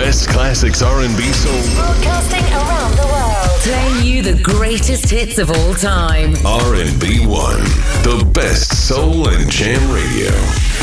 best classics R&B soul. Broadcasting around the world. Playing you the greatest hits of all time. R&B 1, the best soul and jam radio.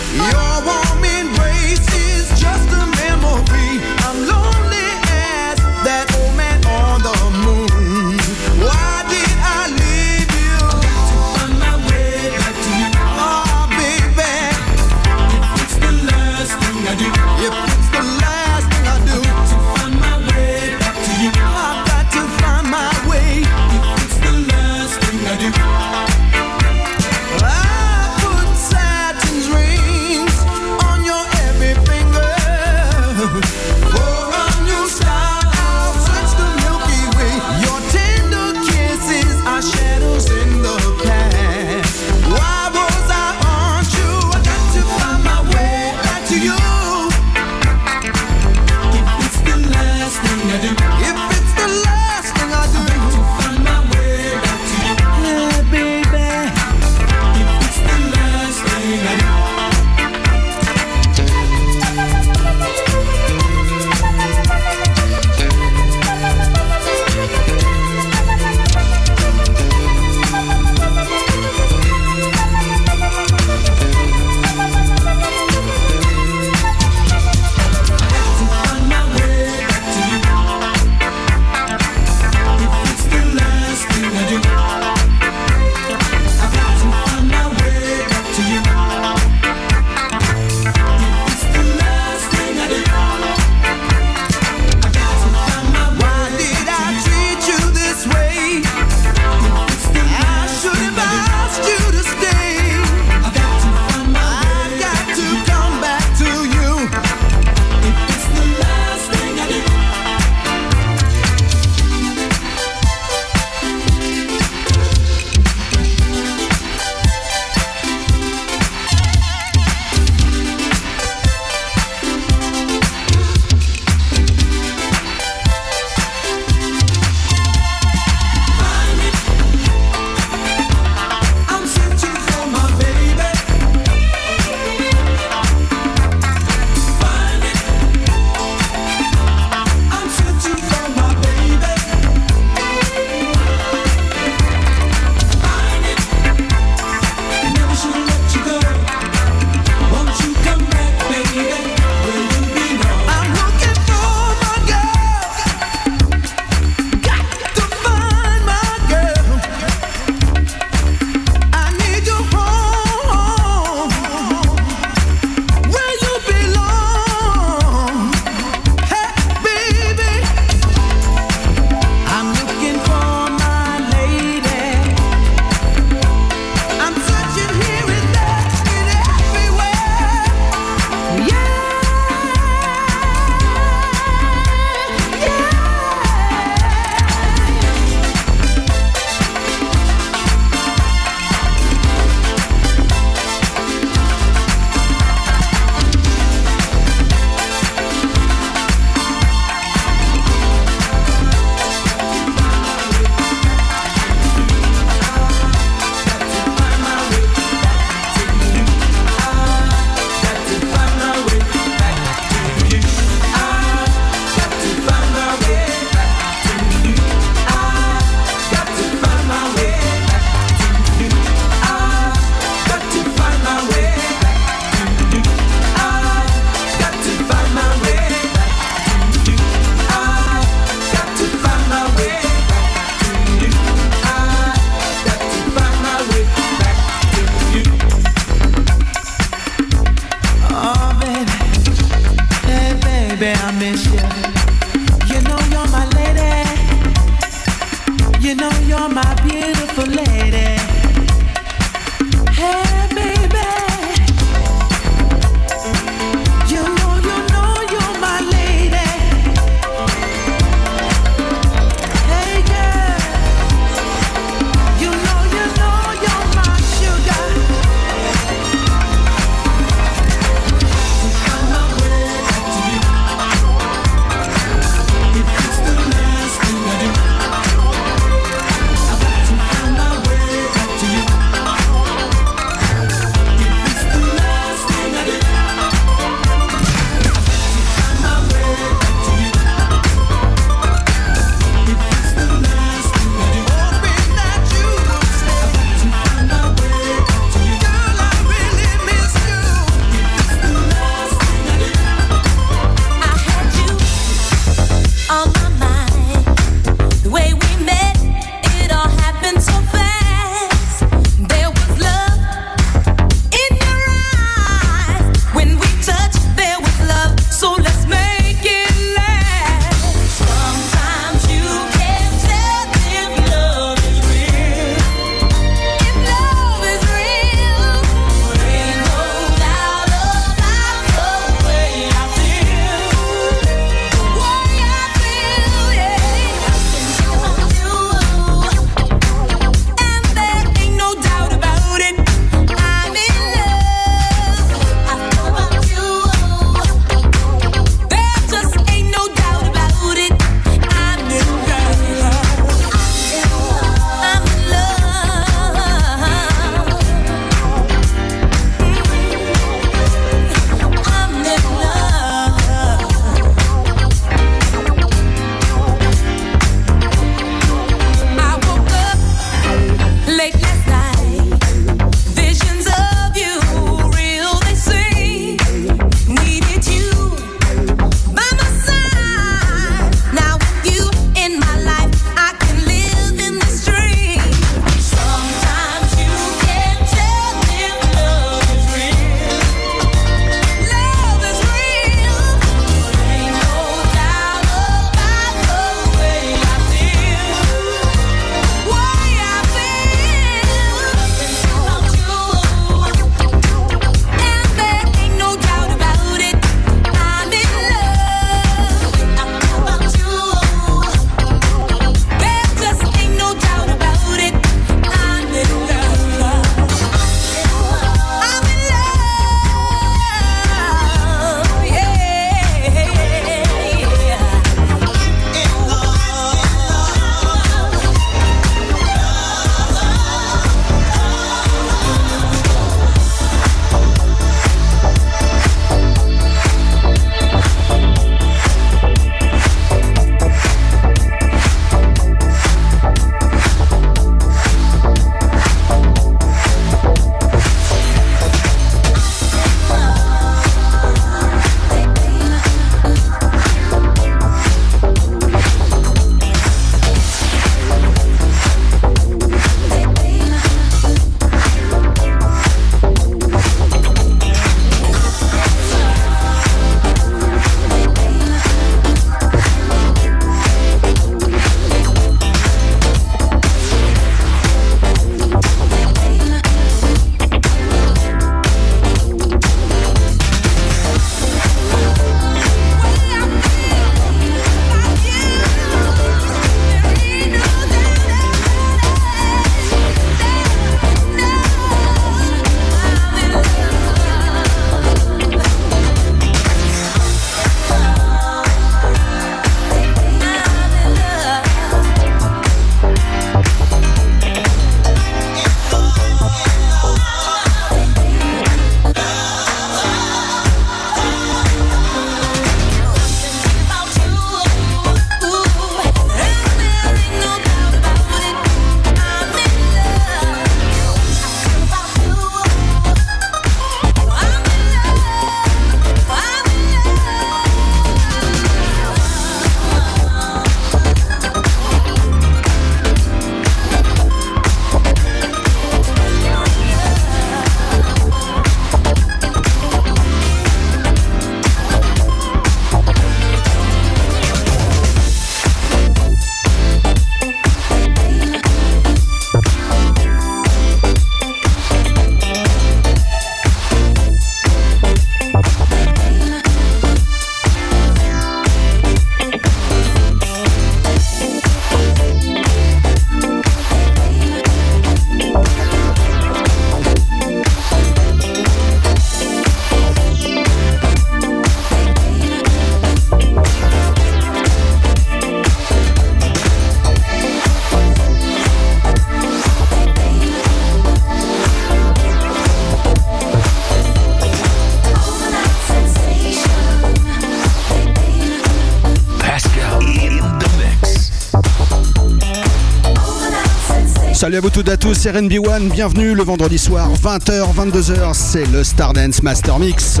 Tous, c'est RNB1, bienvenue le vendredi soir, 20h, 22h, c'est le Stardance Master Mix.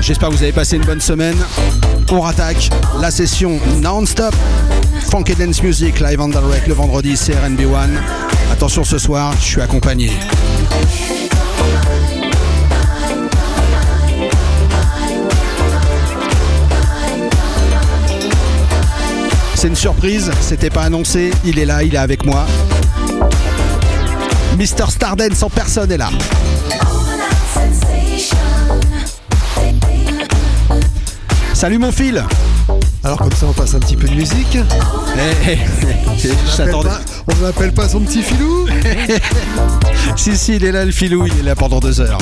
J'espère que vous avez passé une bonne semaine. On rattaque la session non-stop. Funk Dance Music live on direct le vendredi, c'est RNB1. Attention ce soir, je suis accompagné. C'est une surprise, c'était pas annoncé, il est là, il est avec moi. Mister Stardance en personne est là. Salut mon fil Alors comme ça on passe un petit peu de musique. Eh, eh, eh, On On n'appelle pas son petit filou Si, si, il est là le filou, il est là pendant deux heures.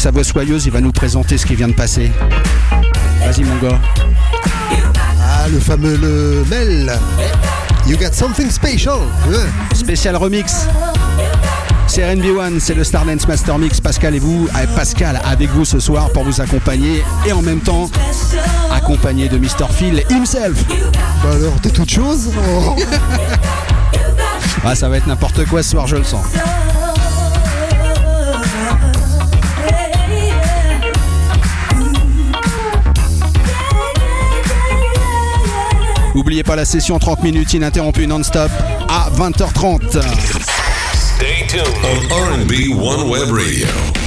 sa voix soyeuse, il va nous présenter ce qui vient de passer. Vas-y mon gars. Ah, le fameux le Mel. You got something special. Ouais. Spécial remix. C'est RNB1, c'est le Stardance Master Mix. Pascal et vous, eh, Pascal avec vous ce soir pour vous accompagner et en même temps accompagné de Mr. Phil himself. Bah alors, t'es toute chose oh. ah, ça va être n'importe quoi ce soir, je le sens. N'oubliez pas la session 30 minutes ininterrompue non-stop à 20h30. Stay tuned on RB One Web Radio.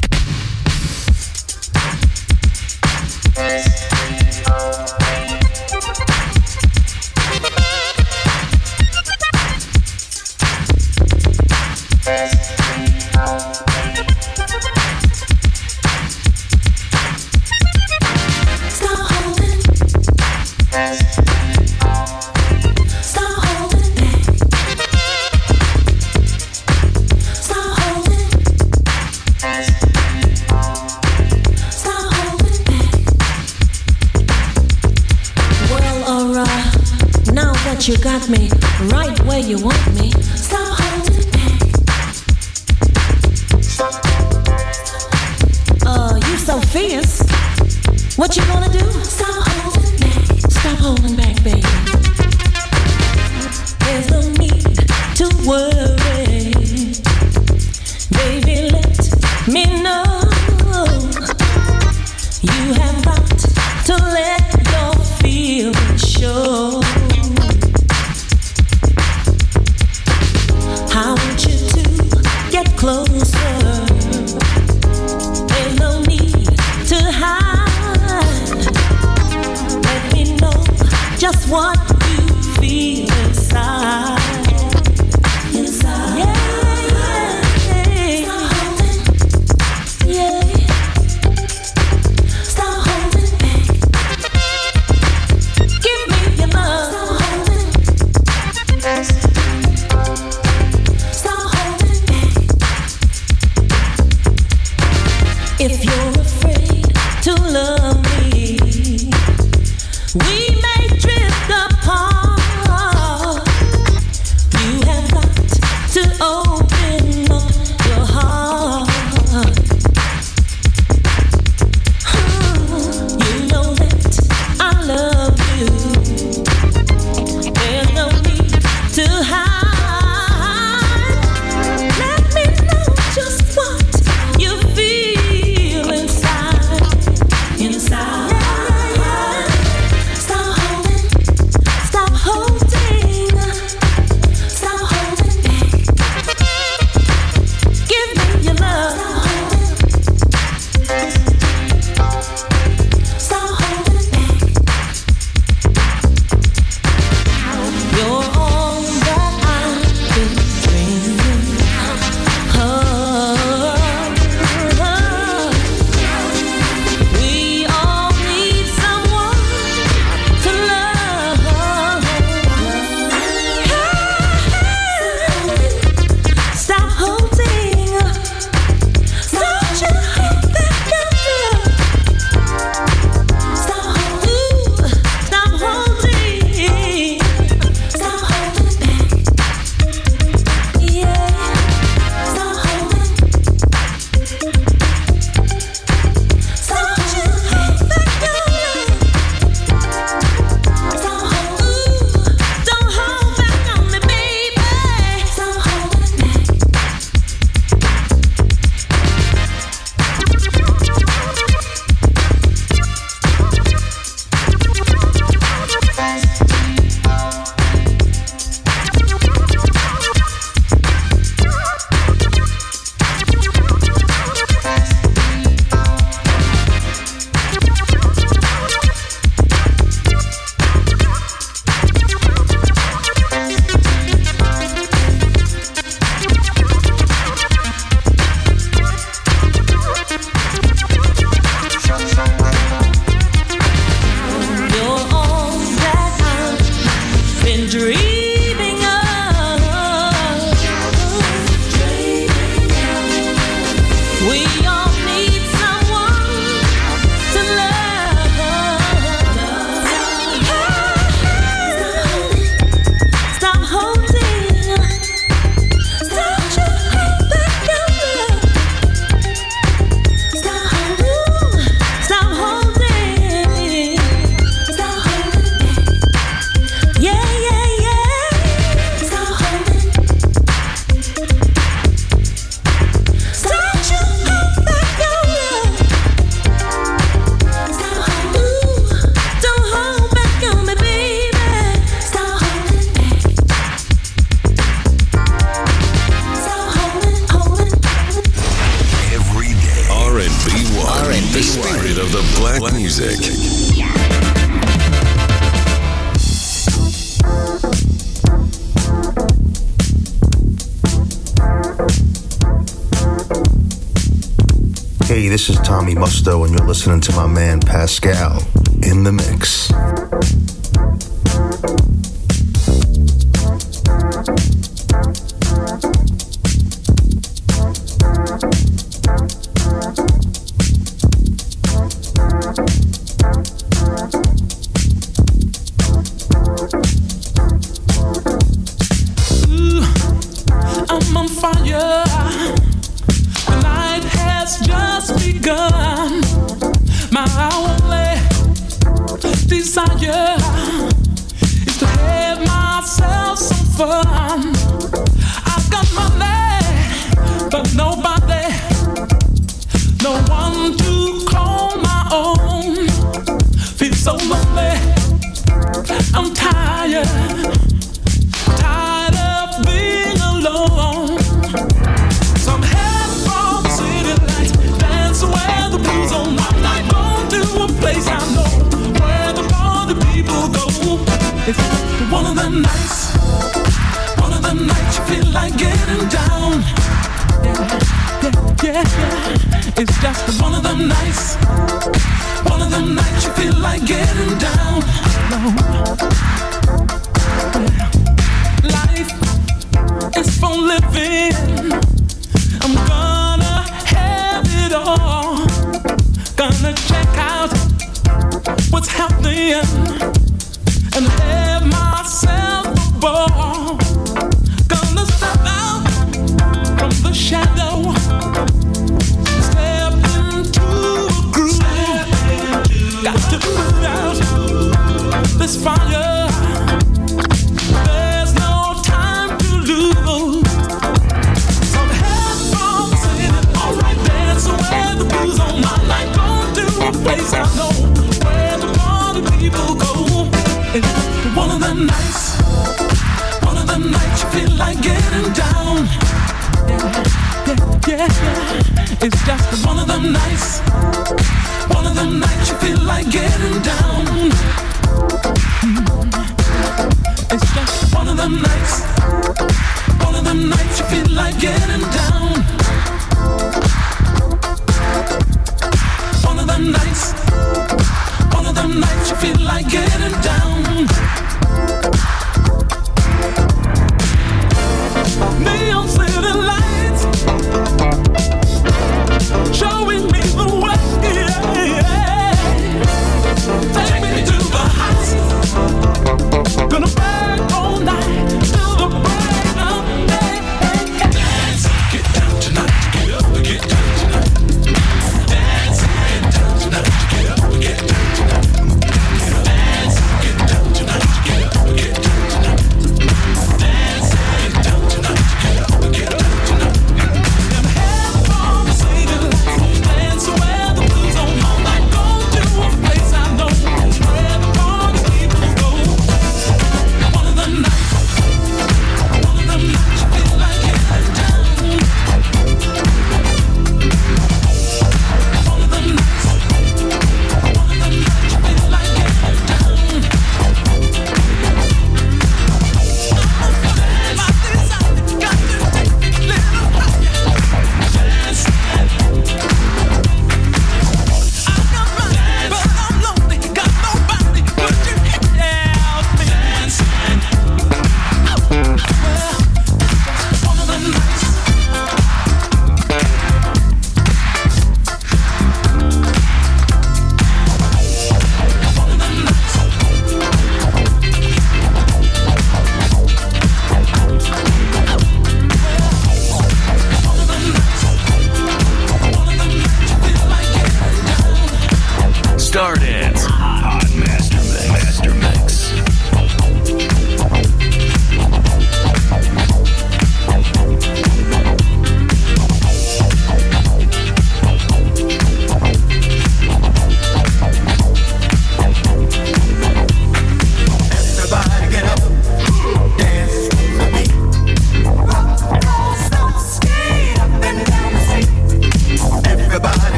Listening to my man Pascal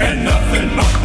and nothing but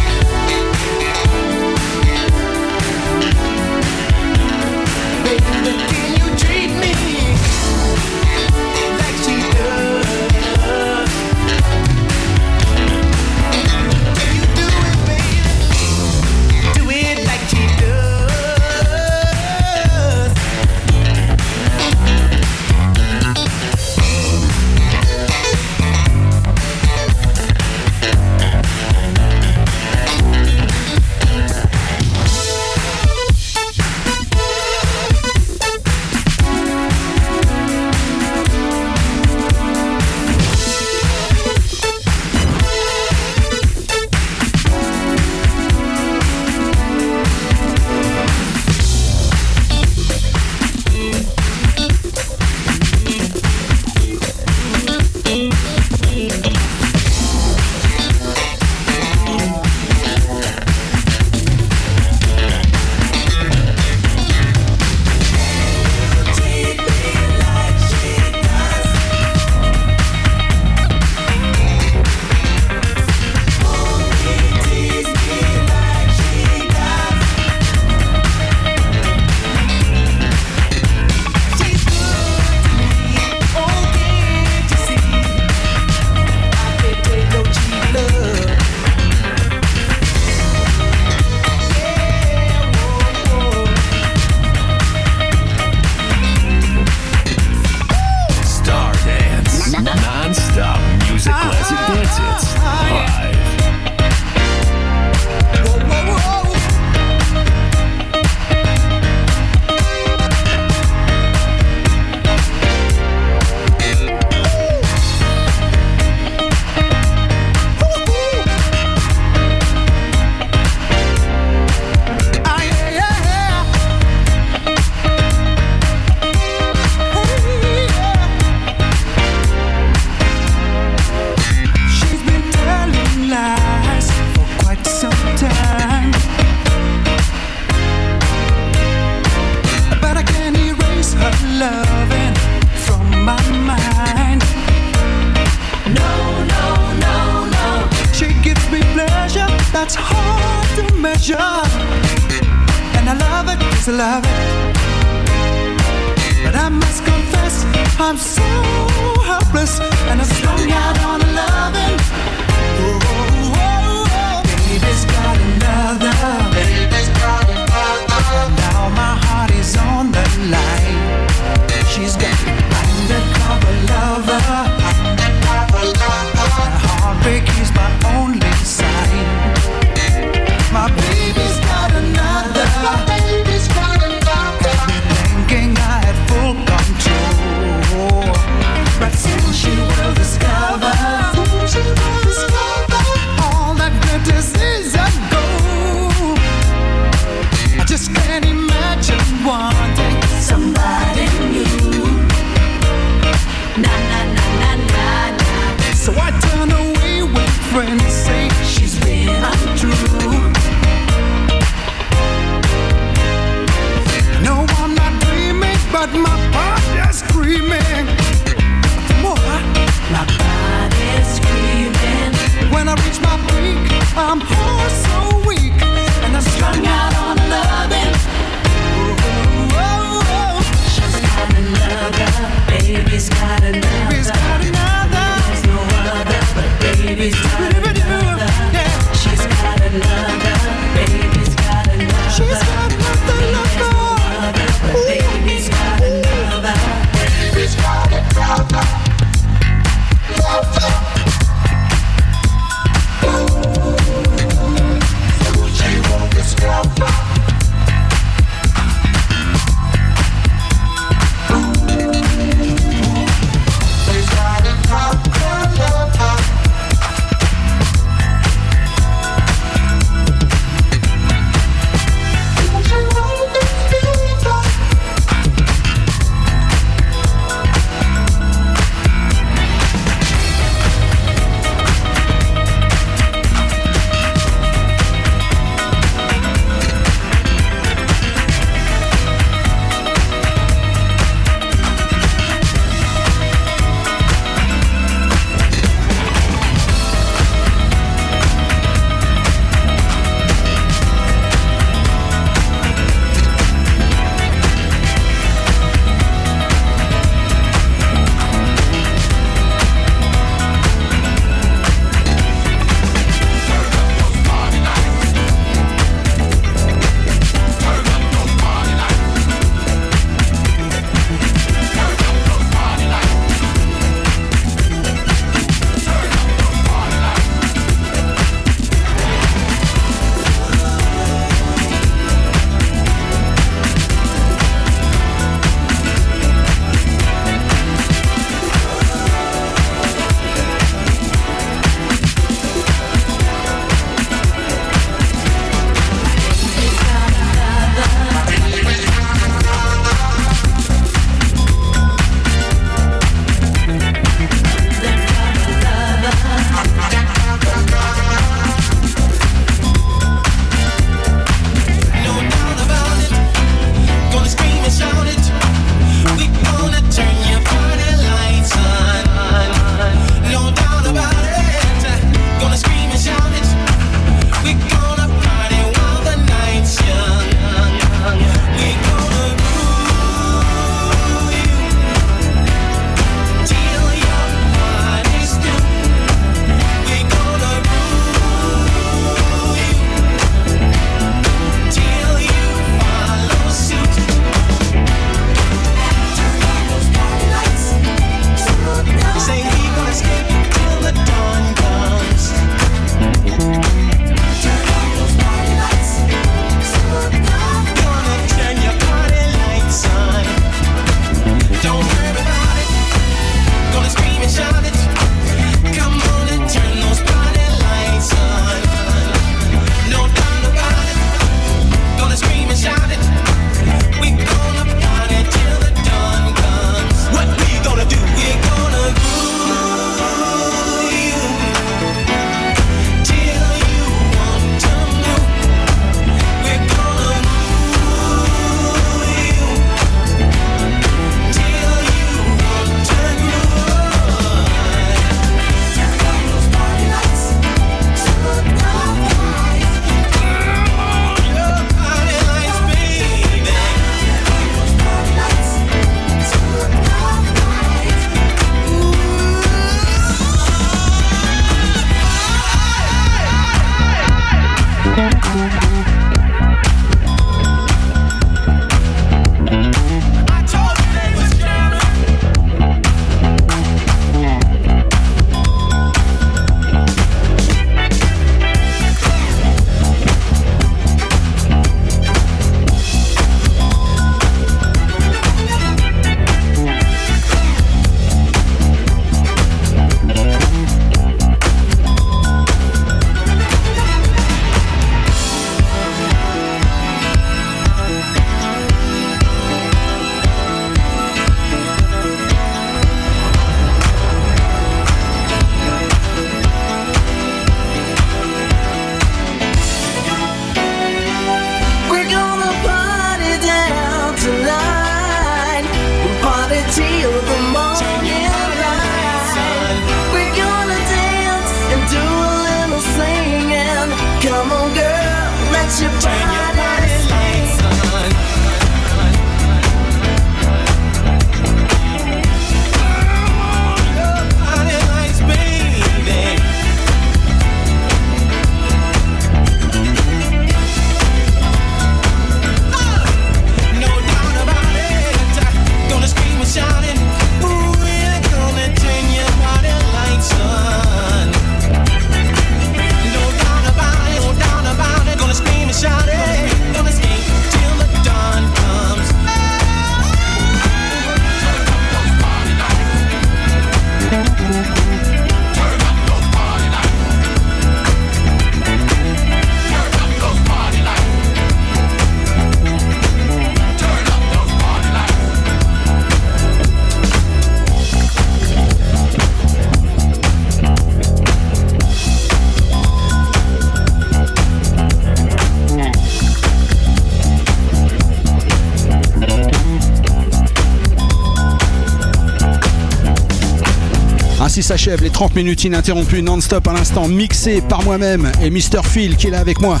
Ainsi s'achèvent les 30 minutes ininterrompues non-stop à l'instant, mixées par moi-même et Mr. Phil qui est là avec moi.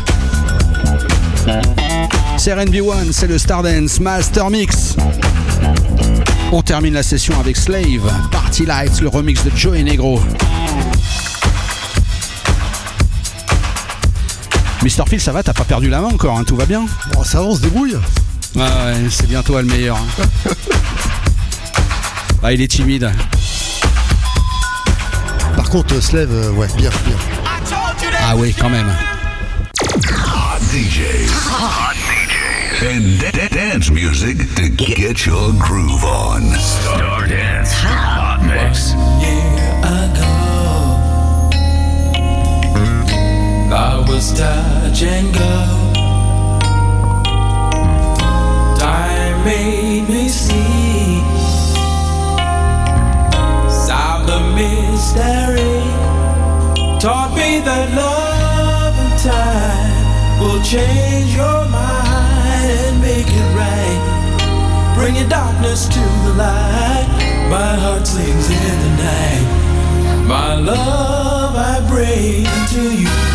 C'est RNB1, c'est le Stardance Master Mix. On termine la session avec Slave, Party Lights, le remix de Joey Negro. Mr. Phil, ça va, t'as pas perdu la main encore, hein, tout va bien? Bon, ça va, on se débrouille. Ouais, ouais, c'est bien toi le meilleur. hein. ah, il est timide. Par contre, Slave, euh, ouais, bien, bien. Ah oui, quand même. Hot DJs. Hot DJs. And da- da- dance music to get your groove on. Star Dance Hot Mix. I was touch and go. Time made me see. Mystery. Taught me that love and time will change your mind and make it right. Bringing darkness to the light. My heart sings in the night. My love I bring to you.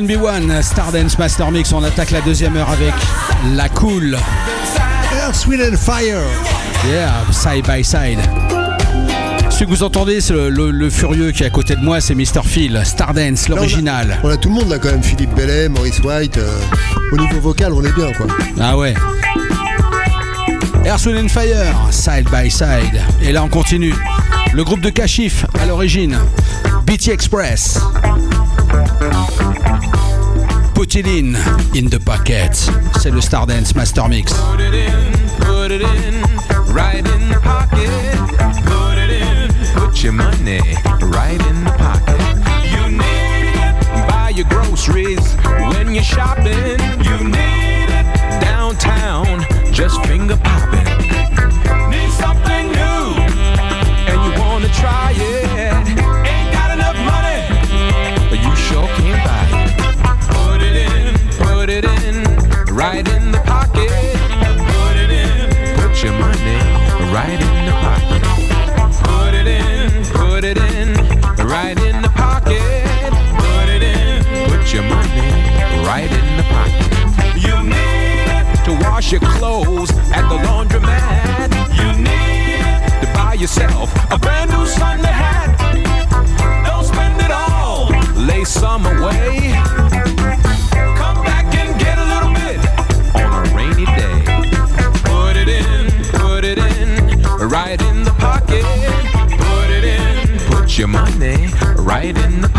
NB1, Stardance Master Mix, on attaque la deuxième heure avec La Cool. Earth, Wind and Fire. Yeah, side by side. Ce que vous entendez, c'est le, furieux qui est à côté de moi, c'est Mr. Phil, Stardance, l'original. On, a tout le monde là quand même, Philippe Bellet, Maurice White. Euh, au niveau vocal, on est bien quoi. Ah ouais. Earth, Wind and Fire, side by side. Et là, on continue. Le groupe de Kashif à l'origine, BT Express. Put it in, in the pocket. C'est le Stardance Master Mix. Put it in, put it in, right in the pocket. Put it in, put your money right in the pocket. You need it, buy your groceries when you're shopping. You need it, downtown, just finger popping. Need something right in the pocket. Put it in, put it in, right in the pocket. Put it in, put your money right in the pocket. You need it to wash your clothes at the laundromat. You need it to buy yourself a brand new Sunday hat. Don't spend it all, lay some away. Money right in the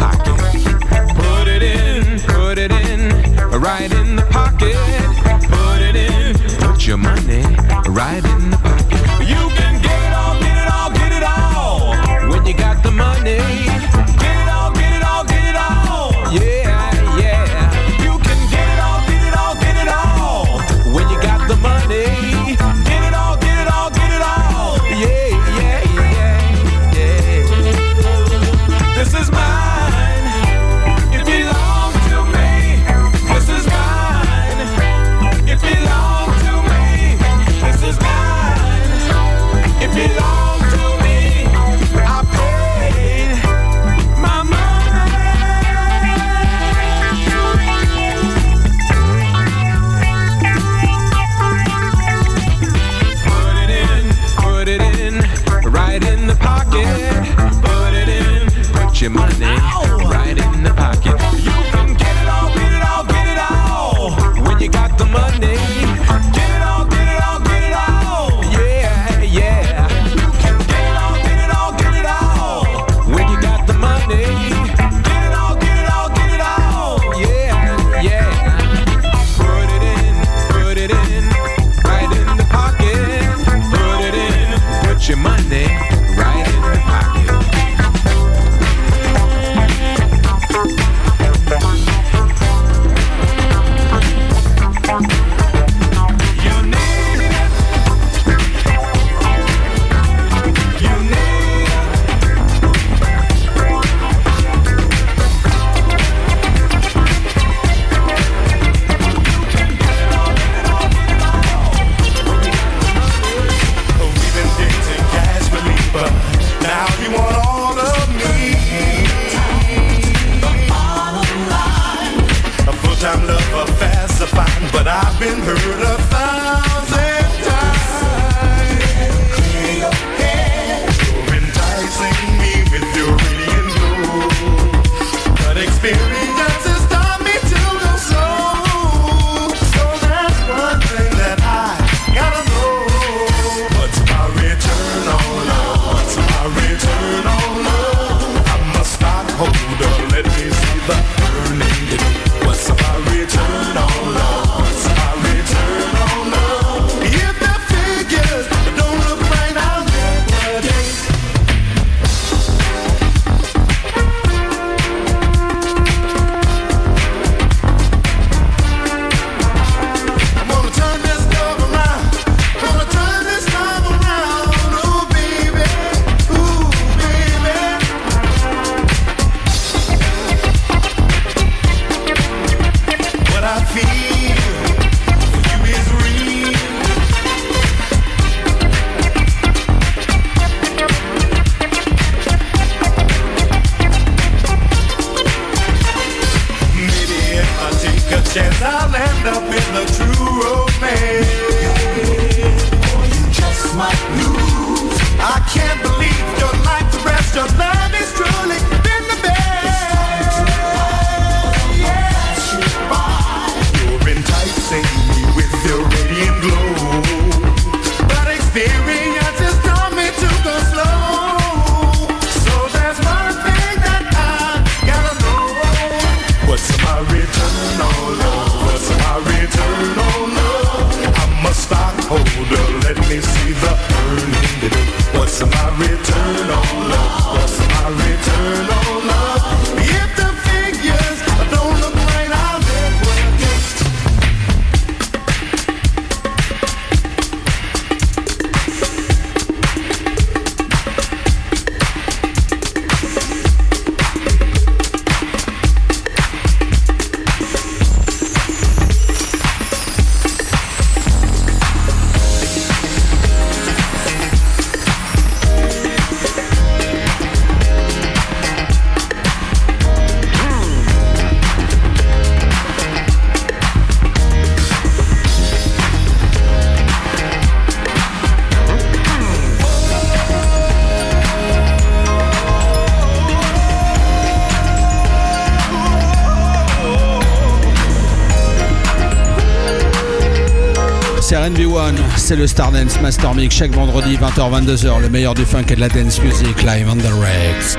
c'est le Stardance Master Mix chaque vendredi 20h-22h, le meilleur du funk et de la dance music live on the Rex.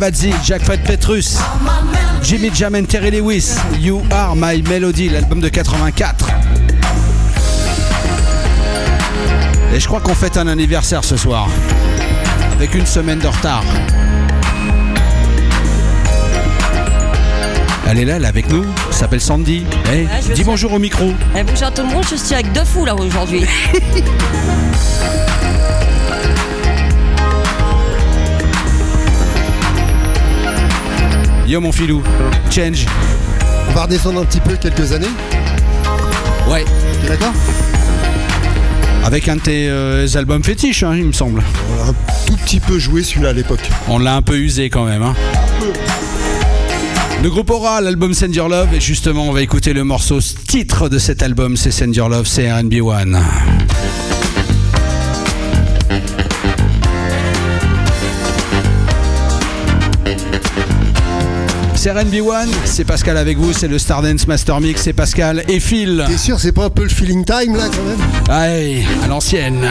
Malavazzi, Jack Fred Petrus, Jimmy Jam and Terry Lewis, You Are My Melody, l'album de 84. Et je crois qu'on fête un anniversaire ce soir, avec une semaine de retard. Elle est là, elle est avec nous, elle s'appelle Sandy. Eh, je dis bonjour au micro. Eh, bonjour à tout le monde, je suis avec deux fous là aujourd'hui. Yo mon filou, Change. On va redescendre un petit peu quelques années. Ouais. T'es d'accord? Avec un de tes euh, albums fétiches, hein, il me semble. On l'a un tout petit peu joué celui-là à l'époque. On l'a un peu usé quand même. Hein. Le groupe Aura, l'album Send Your Love, et justement on va écouter le morceau titre de cet album, c'est Send Your Love, c'est RB One. C'est RB One, c'est Pascal avec vous, c'est le Stardance Master Mix, c'est Pascal et Phil. T'es sûr, c'est pas un peu le feeling time là quand même Allez, à l'ancienne.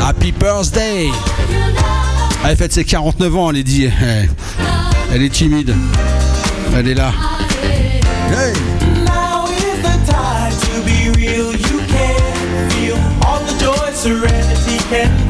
Happy birthday Elle fête ses 49 ans, elle est dit. Eh, Elle est timide. Elle est là. Hey serenity can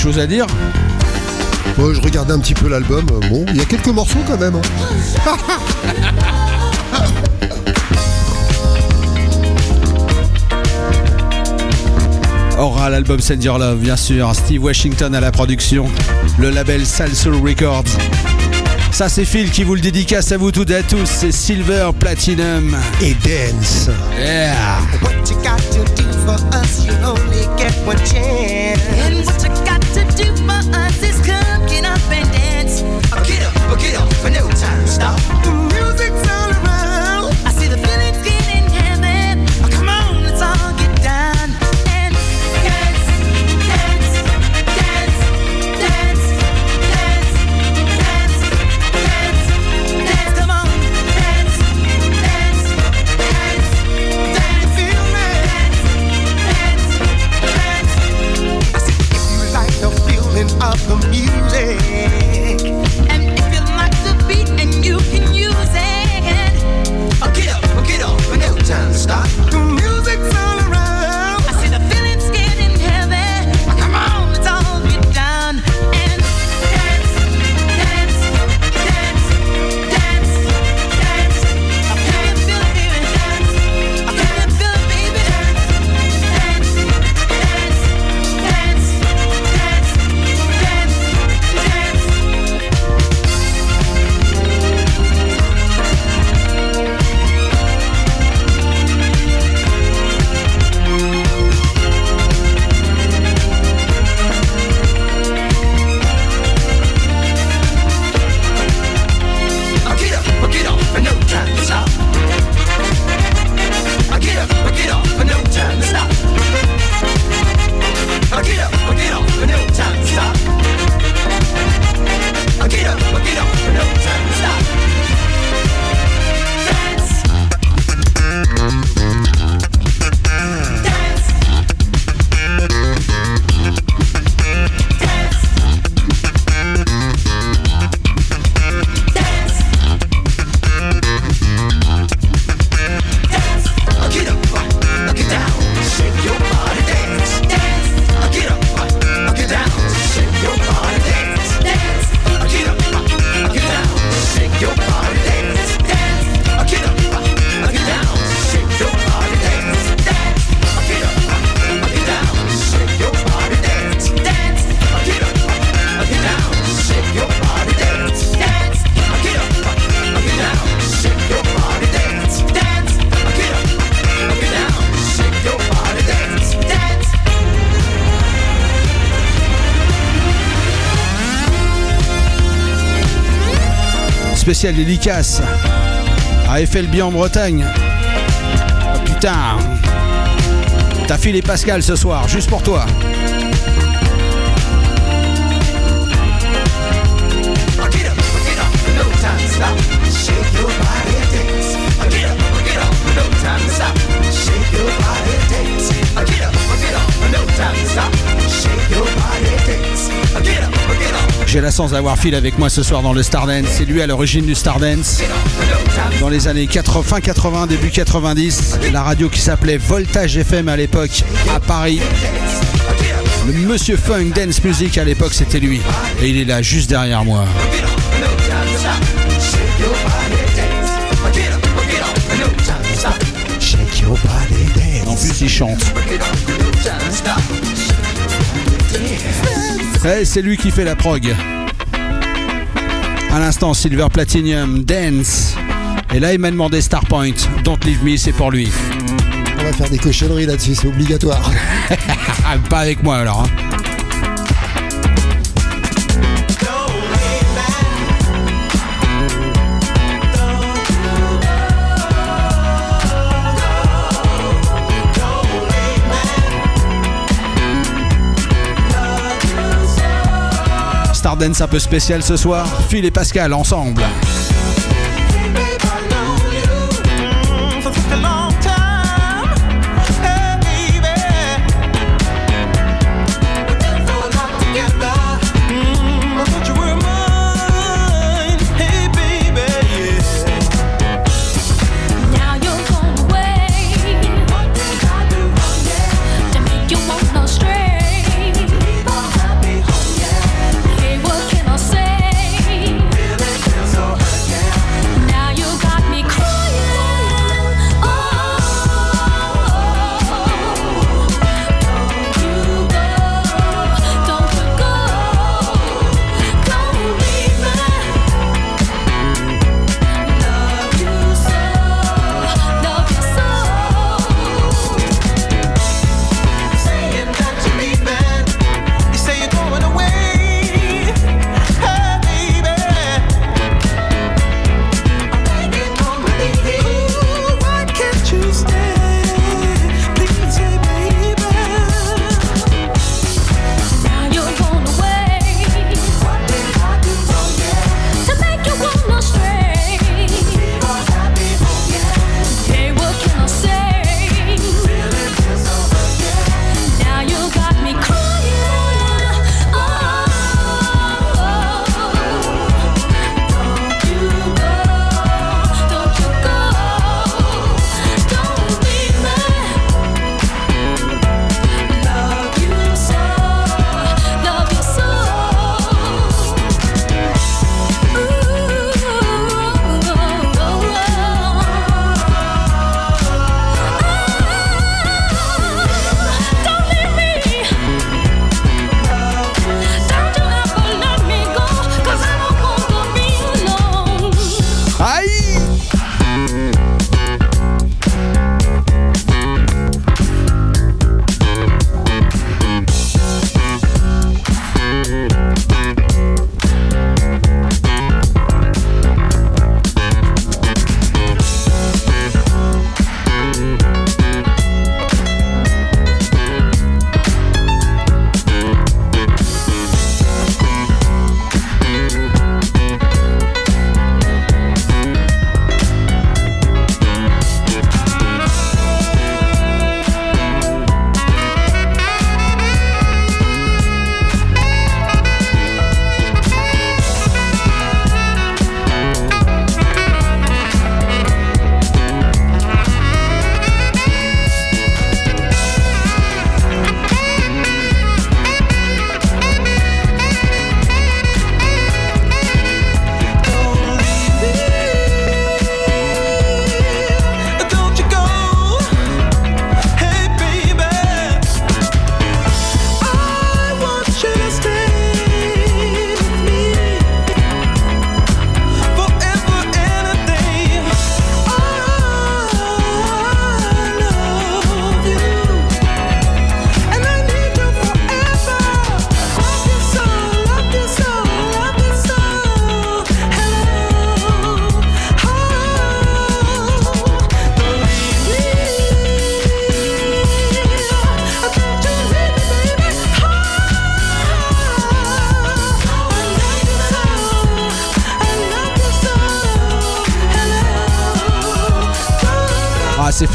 quelque chose à dire Moi, je regardais un petit peu l'album. euh, Bon, il y a quelques morceaux quand même. hein. Aura l'album Send Your Love, bien sûr. Steve Washington à la production. Le label Salsoul Records. Ça, c'est Phil qui vous le dédicace à vous toutes et à tous. C'est Silver, Platinum et Dance. Yeah. What you got to do for us, you only get one chance. To do for us is get up and dance. Get up, for no time to stop. Spécial dédicace à FLB en Bretagne. Oh, putain. T'as filé Pascal ce soir, juste pour toi. J'ai la chance d'avoir Phil avec moi ce soir dans le Stardance. C'est lui à l'origine du Stardance. Dans les années 80, fin 80, début 90, la radio qui s'appelait Voltage FM à l'époque à Paris. Le monsieur Funk Dance Music à l'époque c'était lui. Et il est là juste derrière moi. En plus il chante. Ouais, c'est lui qui fait la prog. À l'instant, Silver Platinum, Dance. Et là, il m'a demandé Starpoint. Don't Leave Me, c'est pour lui. On va faire des cochonneries là-dessus, c'est obligatoire. Ah, Pas avec moi alors. hein. Stardance un peu spécial ce soir. Phil et Pascal ensemble.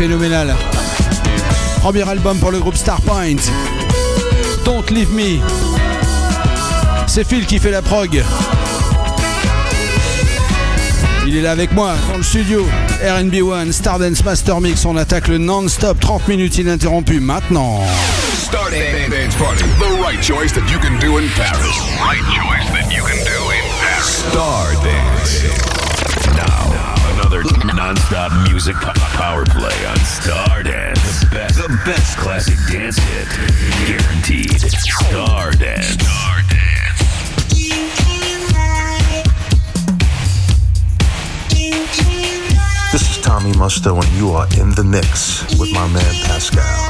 Phénoménal. Premier album pour le groupe Starpoint. Don't Leave Me. C'est Phil qui fait la prog. Il est là avec moi dans le studio. RB1, Stardance Master Mix. On attaque le non-stop 30 minutes ininterrompues maintenant. Start Dance Party. The right choice that you can do in Paris. Another non-stop music po- power play on Star Dance. The best, the best classic dance hit. Guaranteed. Star Dance. Star Dance. This is Tommy Musto, and you are in the mix with my man Pascal.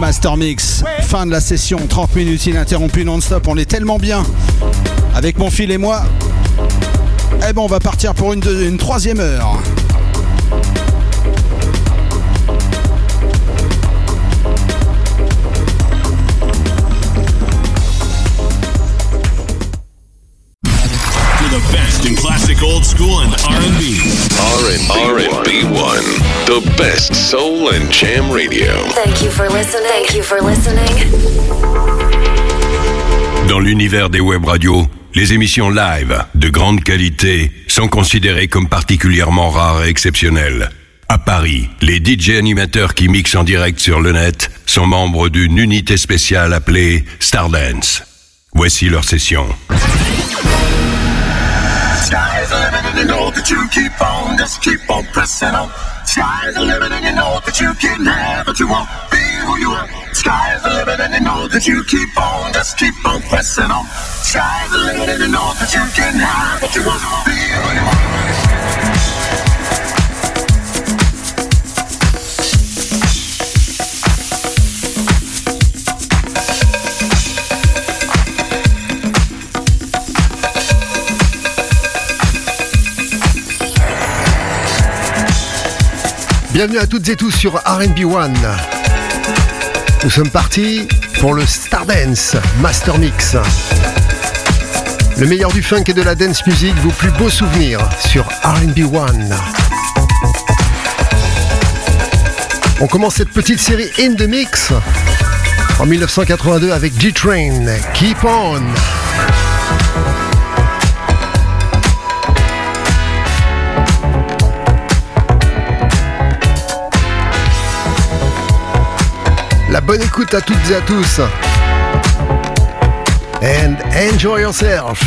Master Mix. Fin de la session, 30 minutes ininterrompues non-stop. On est tellement bien avec mon fil et moi. Eh ben, on va partir pour une, une troisième heure. R&B One, the best soul and jam radio. Thank you for listening. Thank you for listening. Dans l'univers des web radios, les émissions live de grande qualité sont considérées comme particulièrement rares et exceptionnelles. À Paris, les DJ animateurs qui mixent en direct sur le net sont membres d'une unité spéciale appelée Stardance. Voici leur session. Just keep on pressing on. Sky's the limit and you know that you can have what you want, be who you are. Sky's the limit and you know that you keep on, just keep on pressing on. Sky's the limit and you know that you can have what you want, be who you are. Bienvenue à toutes et tous sur RB One. Nous sommes partis pour le Stardance Master Mix. Le meilleur du funk et de la dance music, vos plus beaux souvenirs sur RB One. On commence cette petite série In the Mix en 1982 avec G-Train. Keep on! La bonne écoute à toutes et à tous. And enjoy yourself.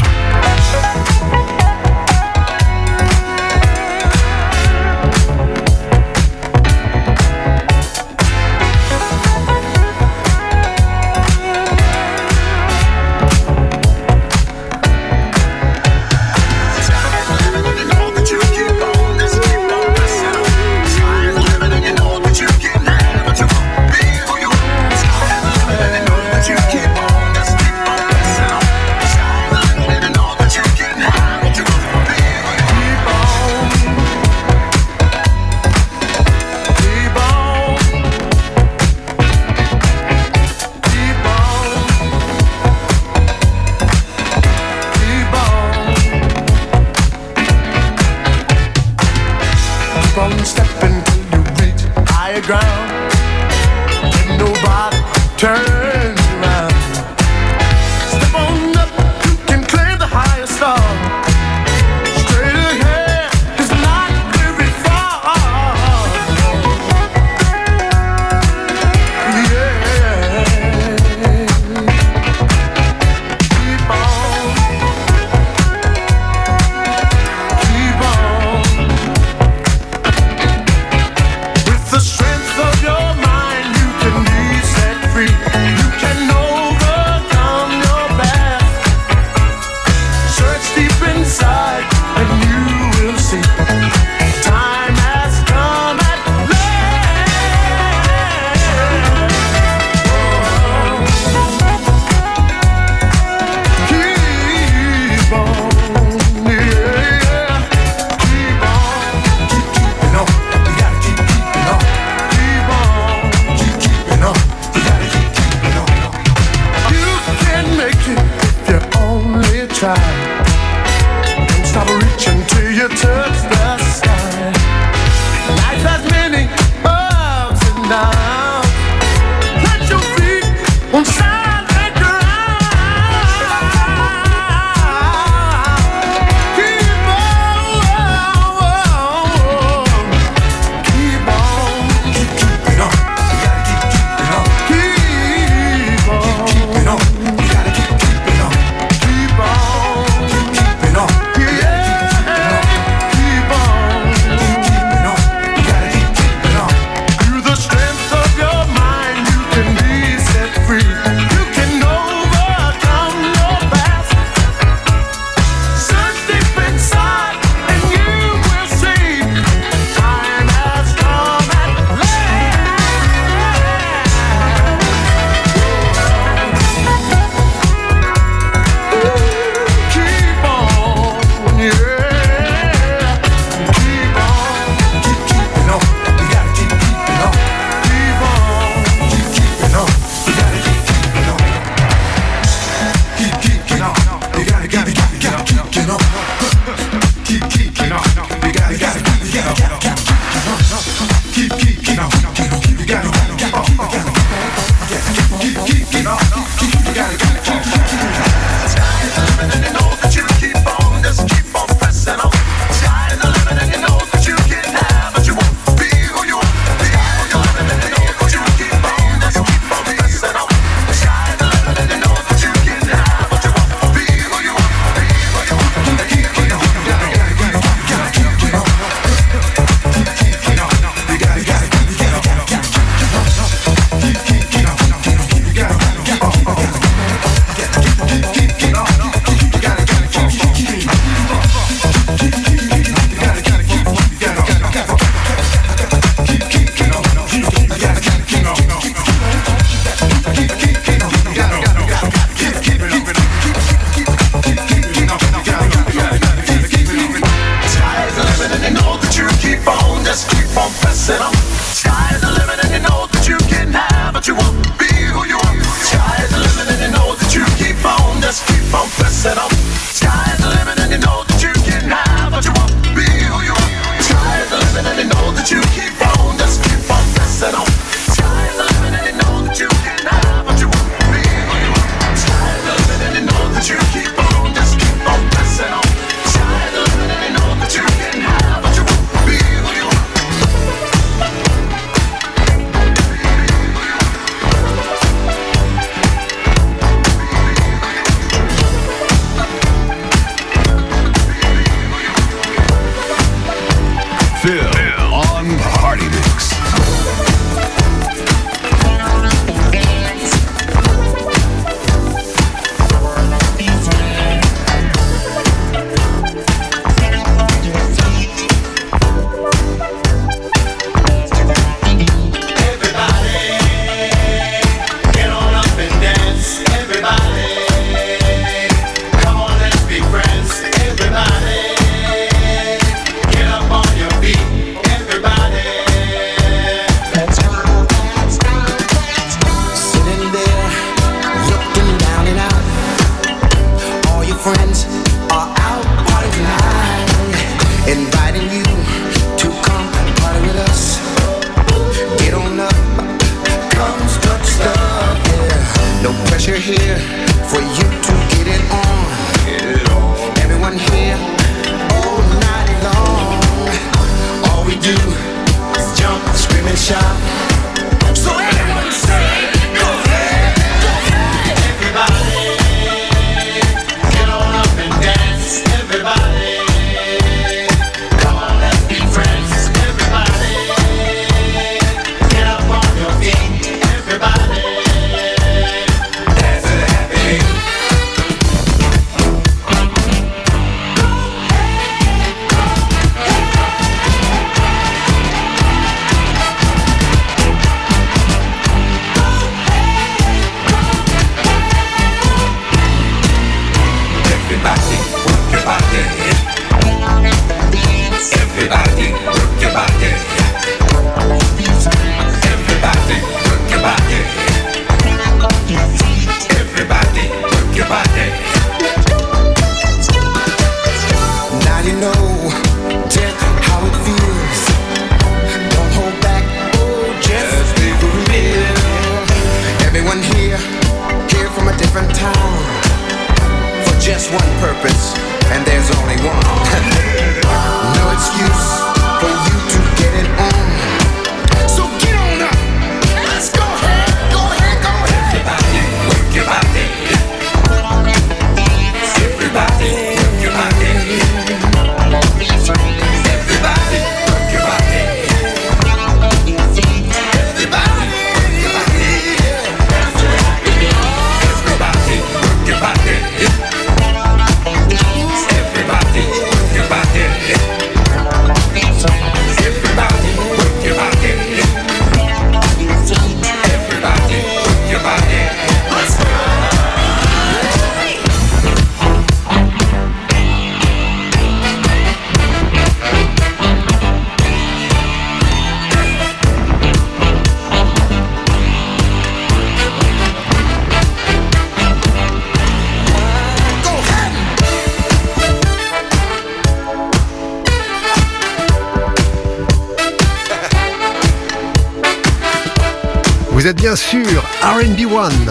One.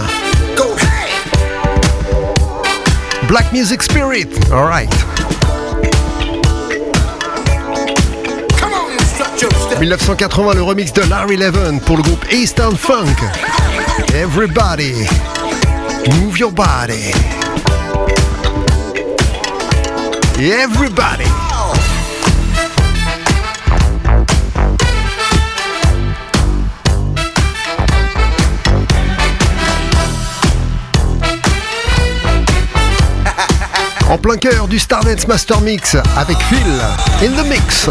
Go. Black Music Spirit. Alright 1980, le remix de Larry Levin pour le groupe Eastern Funk. Everybody, move your body. Everybody. en plein cœur du Stardance Master Mix avec Phil in the Mix.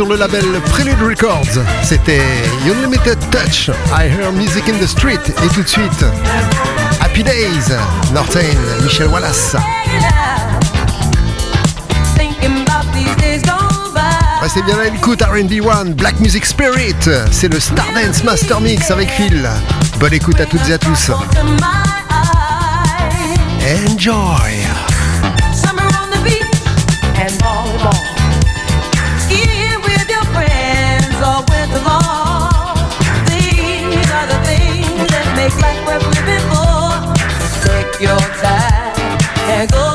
Sur le label Prelude Records. C'était Unlimited Touch, I Hear Music in the Street. Et tout de suite, Happy Days, Nortain, Michel Wallace. Restez bien à l'écoute, R&B One, Black Music Spirit. C'est le Stardance Master Mix avec Phil. Bonne écoute à toutes et à tous. Make life worth living for. Take your time and go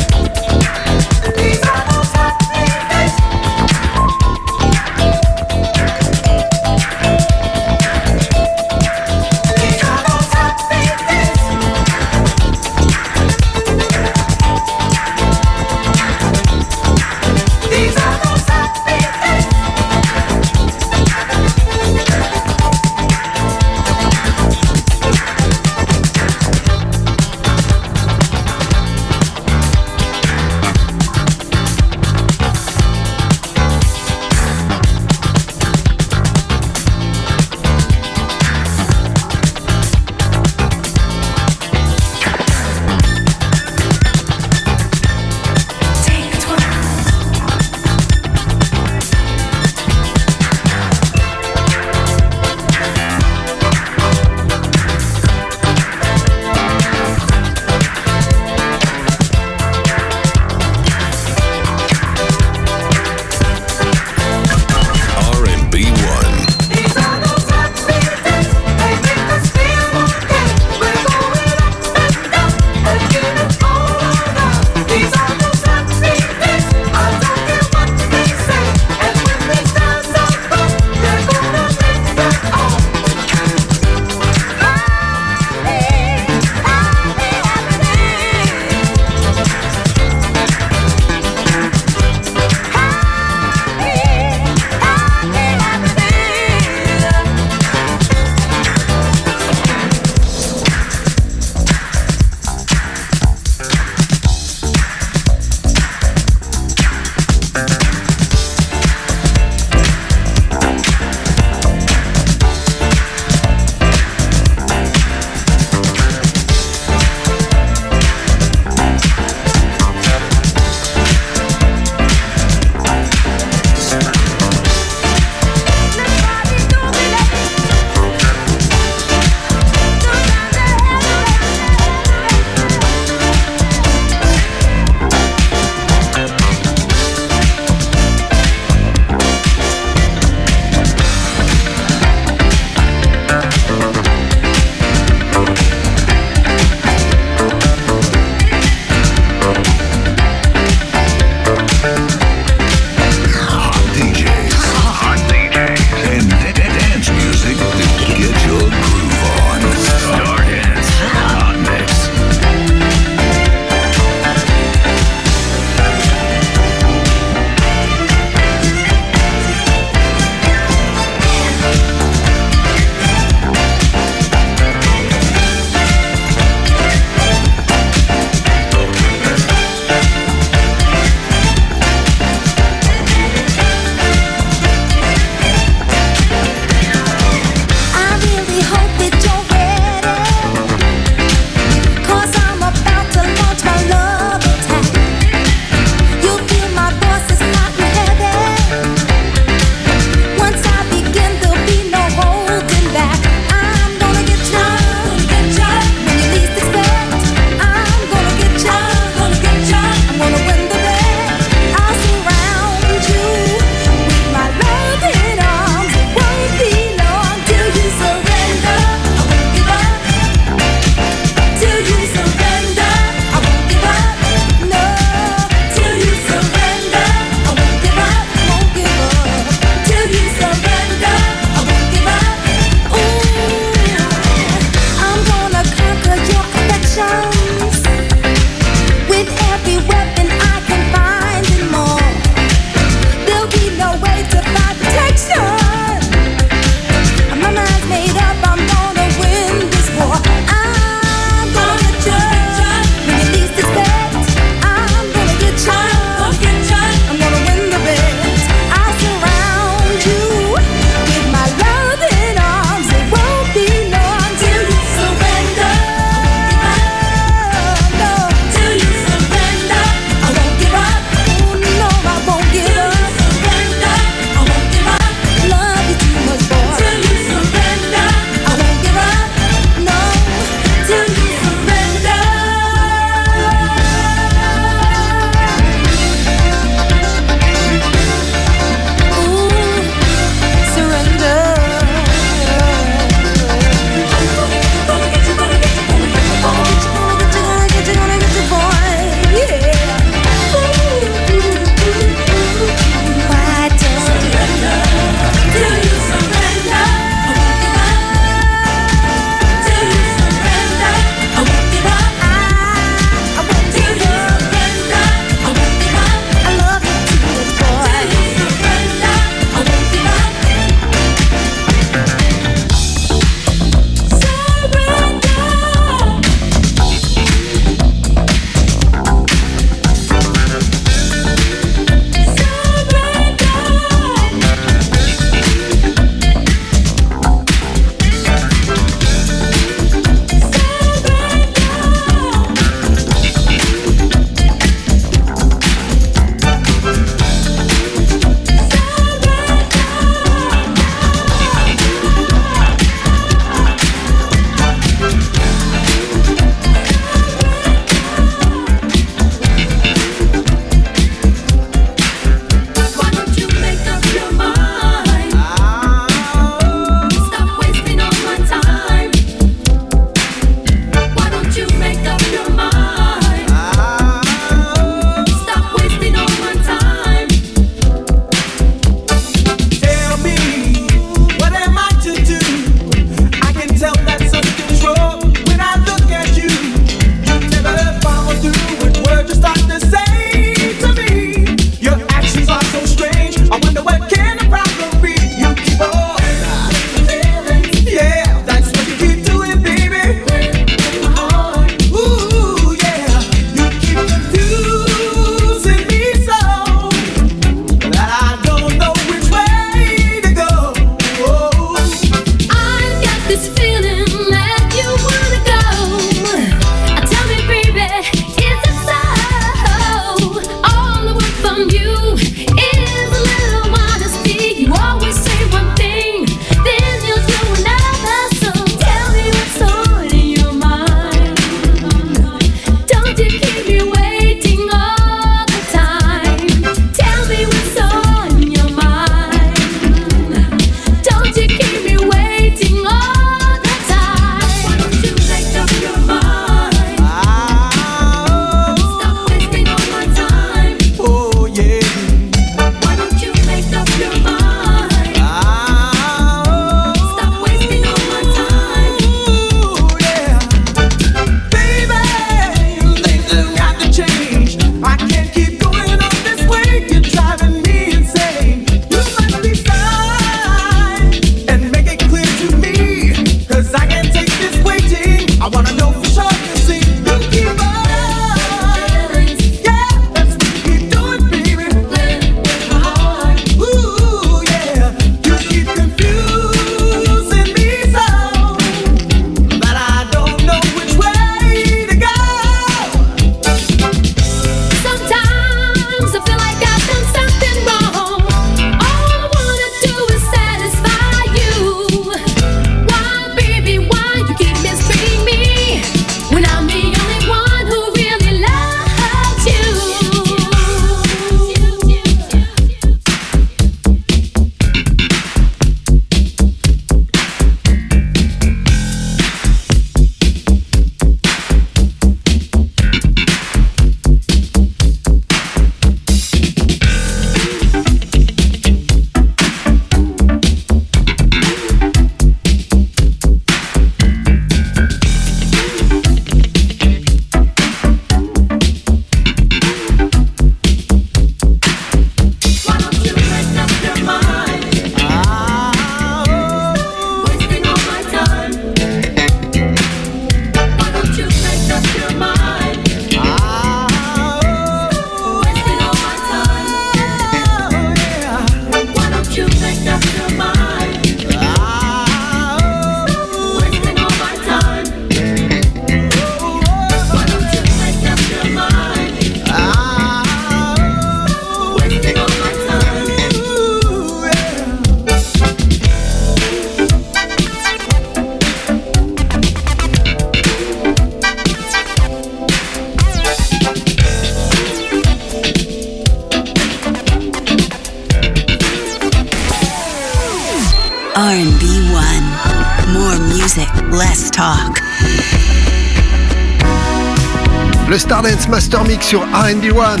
91,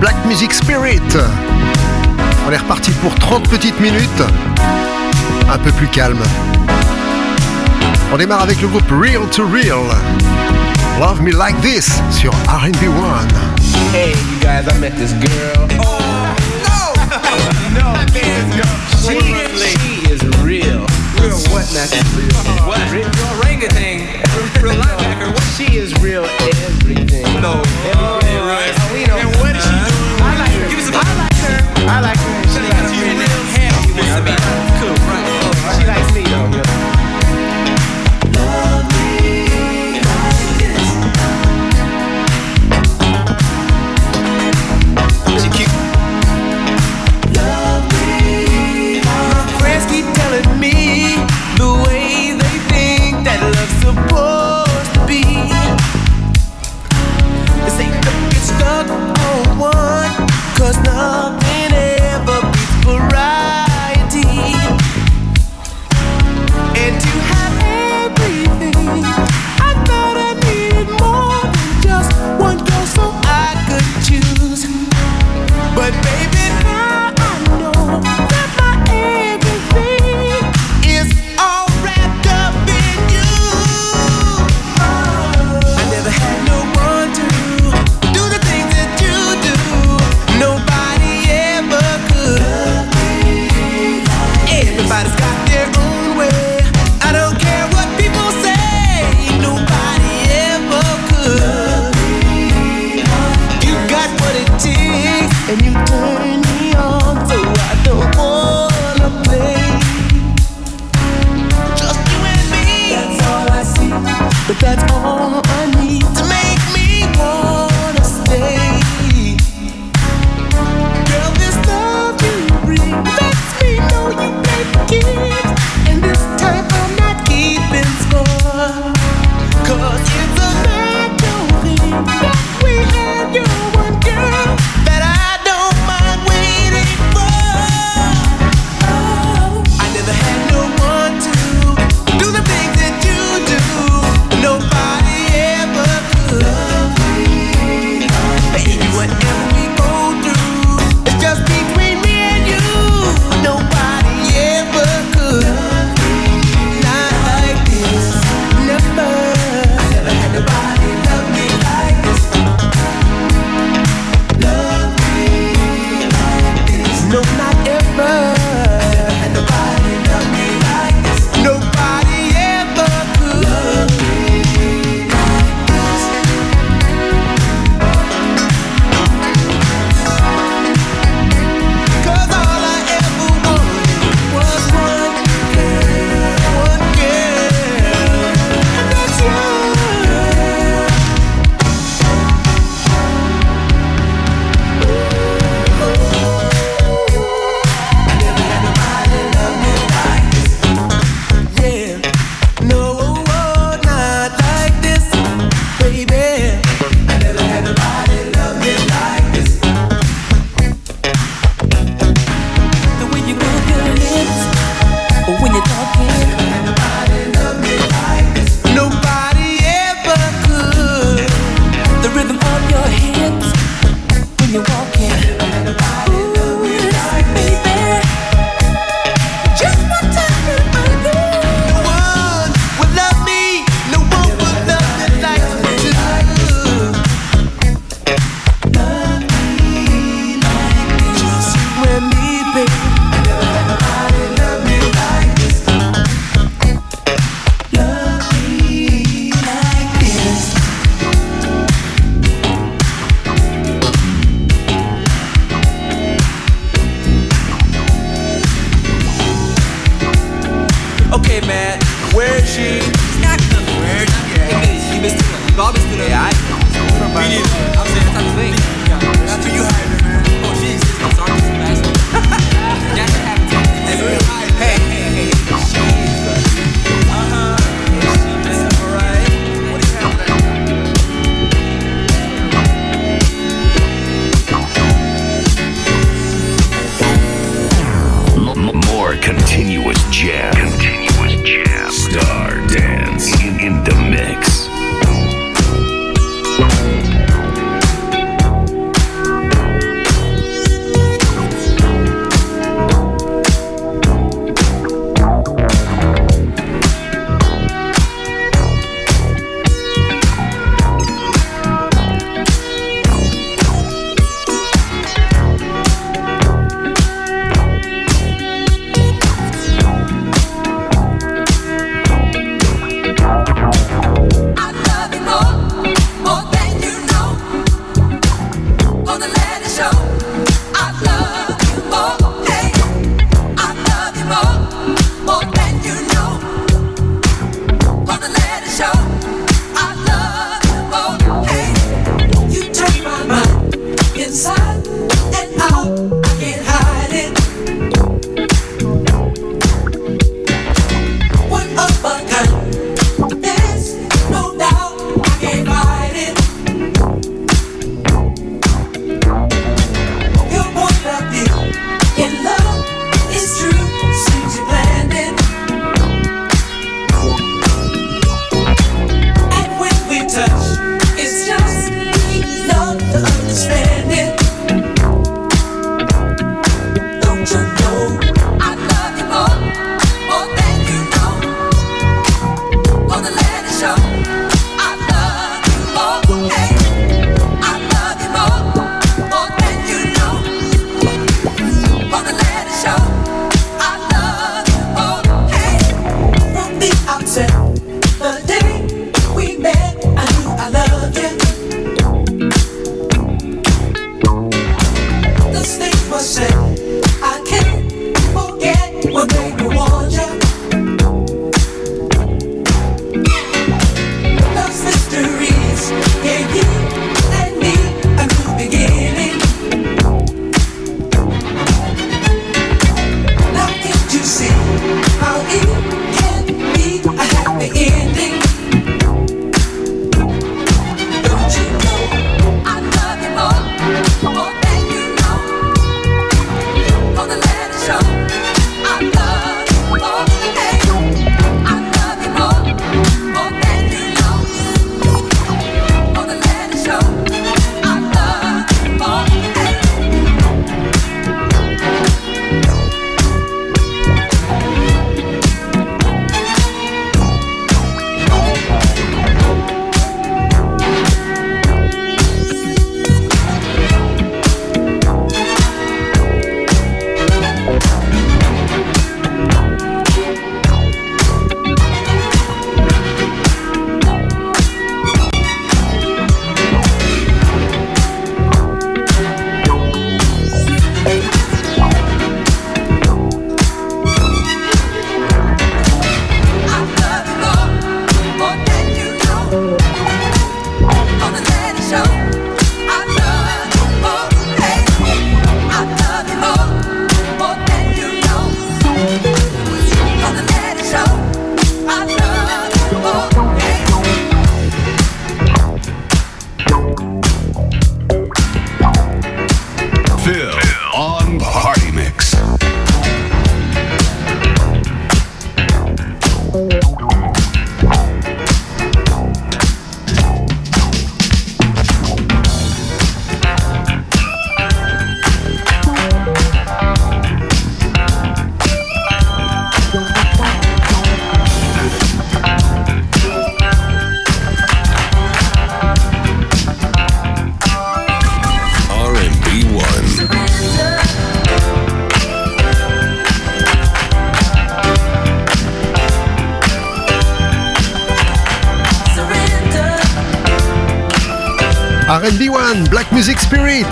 Black Music Spirit. On est reparti pour 30 petites minutes, un peu plus calme. On démarre avec le groupe Real to Real. Love Me Like This sur R&B One. Hey, you guys, I met this girl. Oh, no! no, She, is real. Real what? Not real. What? Real, real orangutan. She is real everything. No. Everything. I like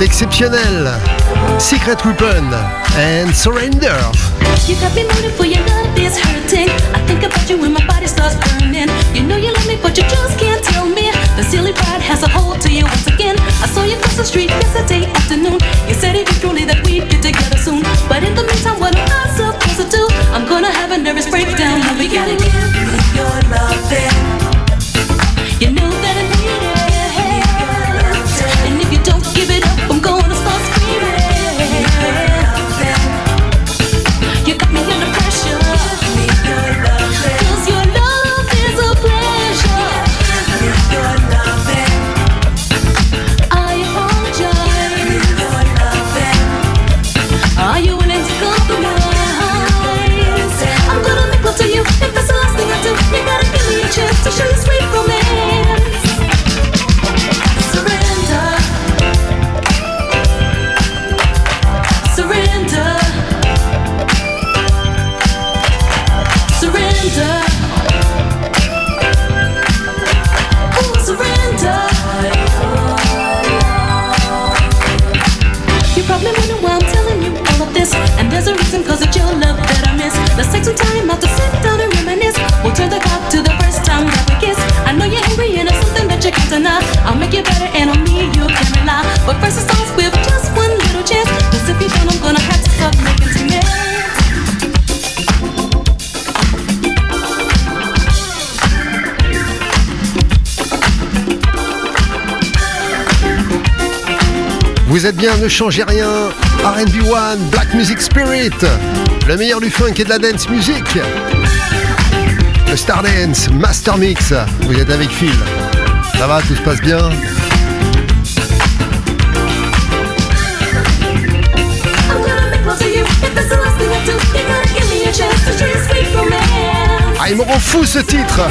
exceptionnel. Secret Weapon and Surrender. You got me for your love is hurting. I think about you when my body starts burning. You know you love me, but you just can't tell me. The silly pride has a hold to you once again. I saw you cross the street yesterday afternoon. You said it truly that we'd get together soon. But in the meantime, what am I supposed to do? I'm gonna have a nervous breakdown. Now we gotta get Vous êtes bien, ne changez rien. RB One, Black Music Spirit, le meilleur du funk et de la dance music. Le Stardance Master Mix, vous êtes avec Phil. Ça va, tout se passe bien Ah, il me rend fou ce titre.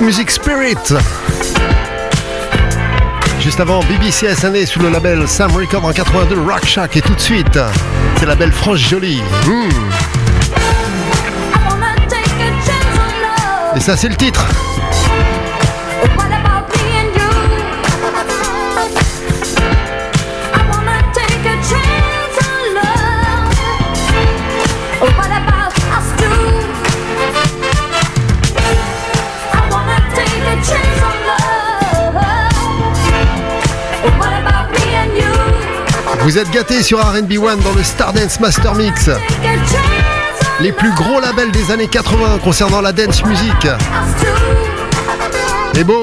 Music Spirit. Juste avant, BBC est sous le label Sam Record en 82, Rock Shack et tout de suite, c'est la belle France Jolie. Hmm. Et ça c'est le titre. Vous êtes gâtés sur RB1 dans le Stardance Master Mix. Les plus gros labels des années 80 concernant la dance music. Et bon,